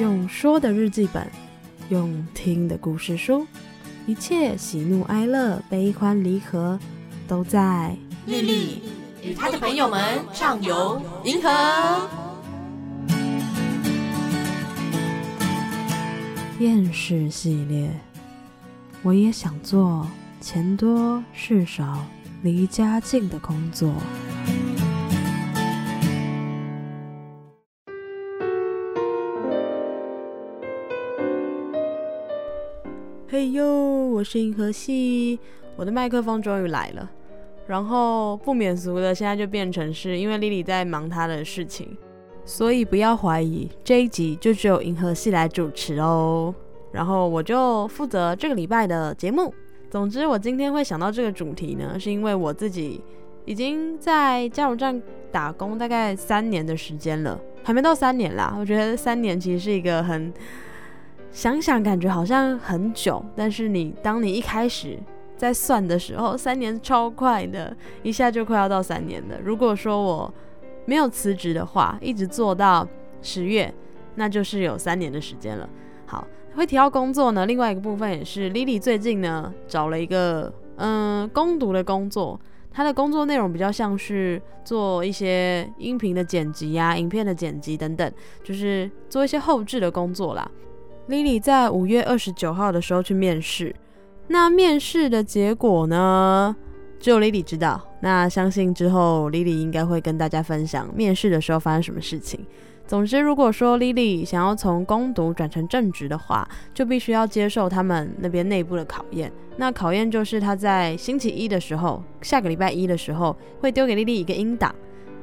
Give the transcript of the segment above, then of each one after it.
用说的日记本，用听的故事书，一切喜怒哀乐、悲欢离合，都在丽丽与她的朋友们畅游银河。厌世系列，我也想做钱多事少、离家近的工作。嘿呦，我是银河系，我的麦克风终于来了。然后不免俗的，现在就变成是因为 Lily 在忙她的事情，所以不要怀疑这一集就只有银河系来主持哦。然后我就负责这个礼拜的节目。总之，我今天会想到这个主题呢，是因为我自己已经在加油站打工大概三年的时间了，还没到三年啦。我觉得三年其实是一个很。想想感觉好像很久，但是你当你一开始在算的时候，三年超快的，一下就快要到三年了。如果说我没有辞职的话，一直做到十月，那就是有三年的时间了。好，会提到工作呢，另外一个部分也是 Lily 最近呢找了一个嗯攻读的工作，她的工作内容比较像是做一些音频的剪辑呀、影片的剪辑等等，就是做一些后置的工作啦。Lily 在五月二十九号的时候去面试，那面试的结果呢，只有 Lily 知道。那相信之后 Lily 应该会跟大家分享面试的时候发生什么事情。总之，如果说 Lily 想要从攻读转成正职的话，就必须要接受他们那边内部的考验。那考验就是他在星期一的时候，下个礼拜一的时候，会丢给 Lily 一个音档。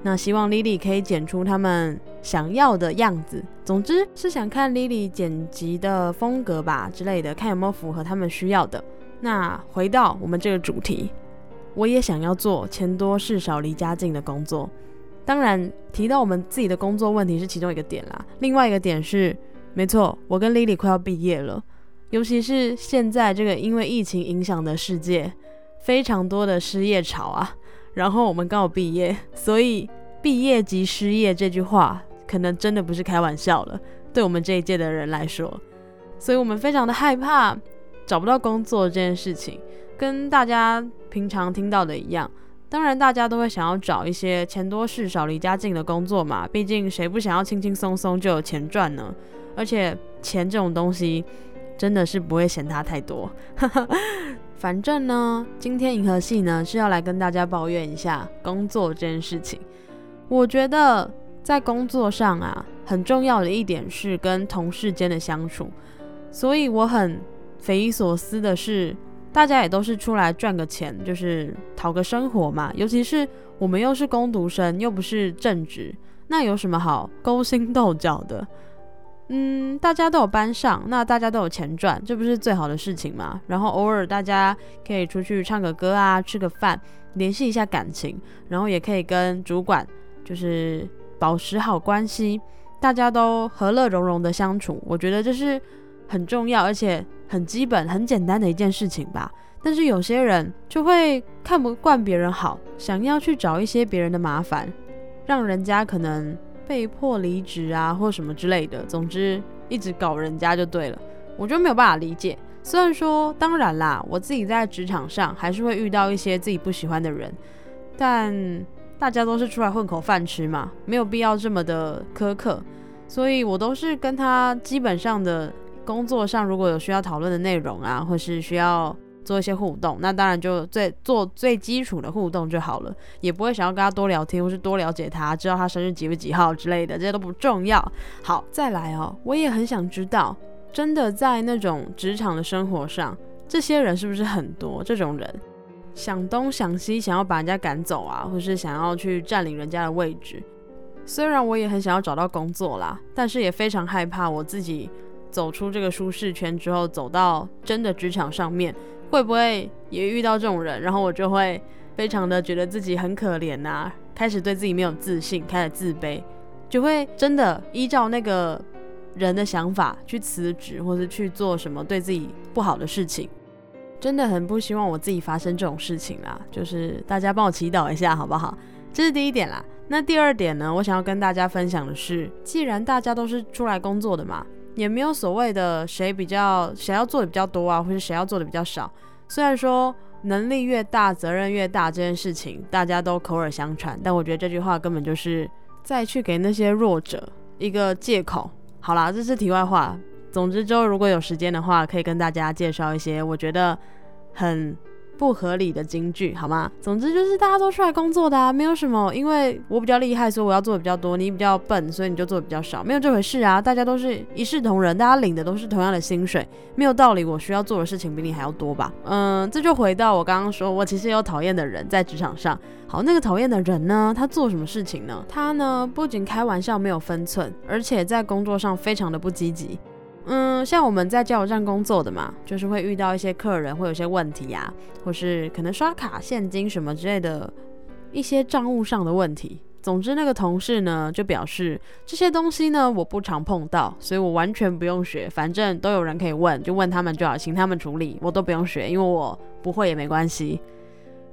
那希望 Lily 可以剪出他们想要的样子。总之是想看 Lily 剪辑的风格吧之类的，看有没有符合他们需要的。那回到我们这个主题，我也想要做钱多事少离家近的工作。当然提到我们自己的工作问题是其中一个点啦，另外一个点是，没错，我跟 Lily 快要毕业了，尤其是现在这个因为疫情影响的世界，非常多的失业潮啊。然后我们刚好毕业，所以毕业即失业这句话可能真的不是开玩笑了，对我们这一届的人来说，所以我们非常的害怕找不到工作这件事情，跟大家平常听到的一样。当然，大家都会想要找一些钱多事少、离家近的工作嘛，毕竟谁不想要轻轻松松就有钱赚呢？而且钱这种东西真的是不会嫌它太多。反正呢，今天银河系呢是要来跟大家抱怨一下工作这件事情。我觉得在工作上啊，很重要的一点是跟同事间的相处。所以我很匪夷所思的是，大家也都是出来赚个钱，就是讨个生活嘛。尤其是我们又是工读生，又不是正职，那有什么好勾心斗角的？嗯，大家都有班上，那大家都有钱赚，这不是最好的事情吗？然后偶尔大家可以出去唱个歌啊，吃个饭，联系一下感情，然后也可以跟主管就是保持好关系，大家都和乐融融的相处，我觉得这是很重要而且很基本、很简单的一件事情吧。但是有些人就会看不惯别人好，想要去找一些别人的麻烦，让人家可能。被迫离职啊，或什么之类的，总之一直搞人家就对了，我就没有办法理解。虽然说，当然啦，我自己在职场上还是会遇到一些自己不喜欢的人，但大家都是出来混口饭吃嘛，没有必要这么的苛刻。所以我都是跟他基本上的工作上，如果有需要讨论的内容啊，或是需要。做一些互动，那当然就最做最基础的互动就好了，也不会想要跟他多聊天，或是多了解他，知道他生日几月几号之类的，这些都不重要。好，再来哦，我也很想知道，真的在那种职场的生活上，这些人是不是很多？这种人想东想西，想要把人家赶走啊，或是想要去占领人家的位置。虽然我也很想要找到工作啦，但是也非常害怕我自己走出这个舒适圈之后，走到真的职场上面。会不会也遇到这种人，然后我就会非常的觉得自己很可怜呐，开始对自己没有自信，开始自卑，就会真的依照那个人的想法去辞职，或是去做什么对自己不好的事情。真的很不希望我自己发生这种事情啦，就是大家帮我祈祷一下好不好？这是第一点啦。那第二点呢，我想要跟大家分享的是，既然大家都是出来工作的嘛。也没有所谓的谁比较谁要做的比较多啊，或是谁要做的比较少。虽然说能力越大，责任越大这件事情大家都口耳相传，但我觉得这句话根本就是再去给那些弱者一个借口。好啦，这是题外话。总之，之后如果有时间的话，可以跟大家介绍一些我觉得很。不合理的金句，好吗？总之就是大家都出来工作的啊，没有什么，因为我比较厉害，所以我要做的比较多；你比较笨，所以你就做的比较少，没有这回事啊！大家都是一视同仁，大家领的都是同样的薪水，没有道理我需要做的事情比你还要多吧？嗯，这就回到我刚刚说，我其实有讨厌的人在职场上。好，那个讨厌的人呢，他做什么事情呢？他呢不仅开玩笑没有分寸，而且在工作上非常的不积极。嗯，像我们在加油站工作的嘛，就是会遇到一些客人会有些问题呀，或是可能刷卡、现金什么之类的一些账务上的问题。总之，那个同事呢就表示这些东西呢我不常碰到，所以我完全不用学，反正都有人可以问，就问他们就好，请他们处理，我都不用学，因为我不会也没关系。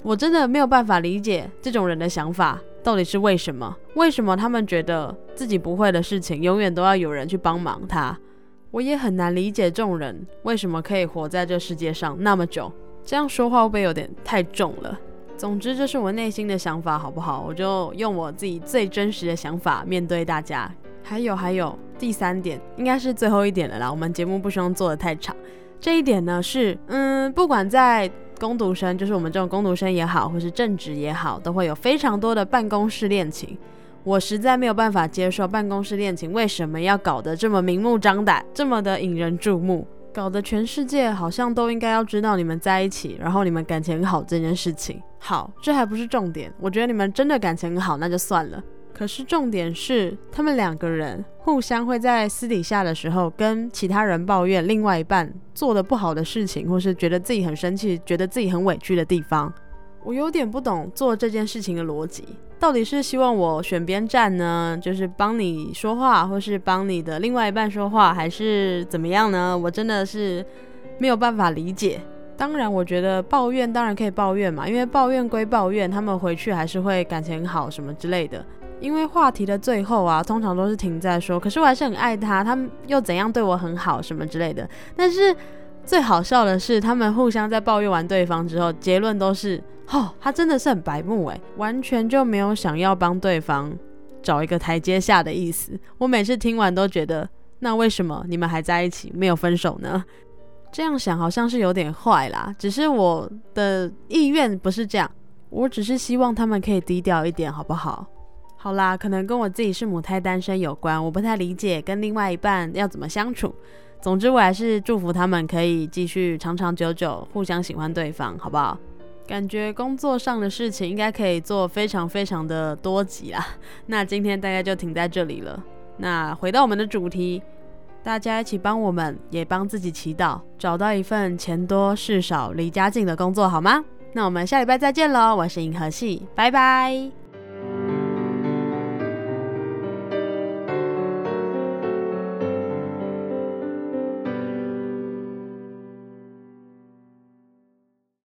我真的没有办法理解这种人的想法到底是为什么？为什么他们觉得自己不会的事情永远都要有人去帮忙他？我也很难理解众人为什么可以活在这世界上那么久。这样说话会不会有点太重了？总之，这是我内心的想法，好不好？我就用我自己最真实的想法面对大家。还有，还有第三点，应该是最后一点了啦。我们节目不希望做的太长。这一点呢是，嗯，不管在攻读生，就是我们这种攻读生也好，或是正职也好，都会有非常多的办公室恋情。我实在没有办法接受办公室恋情为什么要搞得这么明目张胆，这么的引人注目，搞得全世界好像都应该要知道你们在一起，然后你们感情很好这件事情。好，这还不是重点，我觉得你们真的感情很好那就算了。可是重点是，他们两个人互相会在私底下的时候跟其他人抱怨另外一半做的不好的事情，或是觉得自己很生气、觉得自己很委屈的地方。我有点不懂做这件事情的逻辑。到底是希望我选边站呢，就是帮你说话，或是帮你的另外一半说话，还是怎么样呢？我真的是没有办法理解。当然，我觉得抱怨当然可以抱怨嘛，因为抱怨归抱怨，他们回去还是会感情好什么之类的。因为话题的最后啊，通常都是停在说，可是我还是很爱他，他们又怎样对我很好什么之类的。但是最好笑的是，他们互相在抱怨完对方之后，结论都是。哦，他真的是很白目诶，完全就没有想要帮对方找一个台阶下的意思。我每次听完都觉得，那为什么你们还在一起没有分手呢？这样想好像是有点坏啦。只是我的意愿不是这样，我只是希望他们可以低调一点，好不好？好啦，可能跟我自己是母胎单身有关，我不太理解跟另外一半要怎么相处。总之，我还是祝福他们可以继续长长久久，互相喜欢对方，好不好？感觉工作上的事情应该可以做非常非常的多集啦。那今天大概就停在这里了。那回到我们的主题，大家一起帮我们，也帮自己祈祷，找到一份钱多事少、离家近的工作，好吗？那我们下礼拜再见喽！我是银河系，拜拜。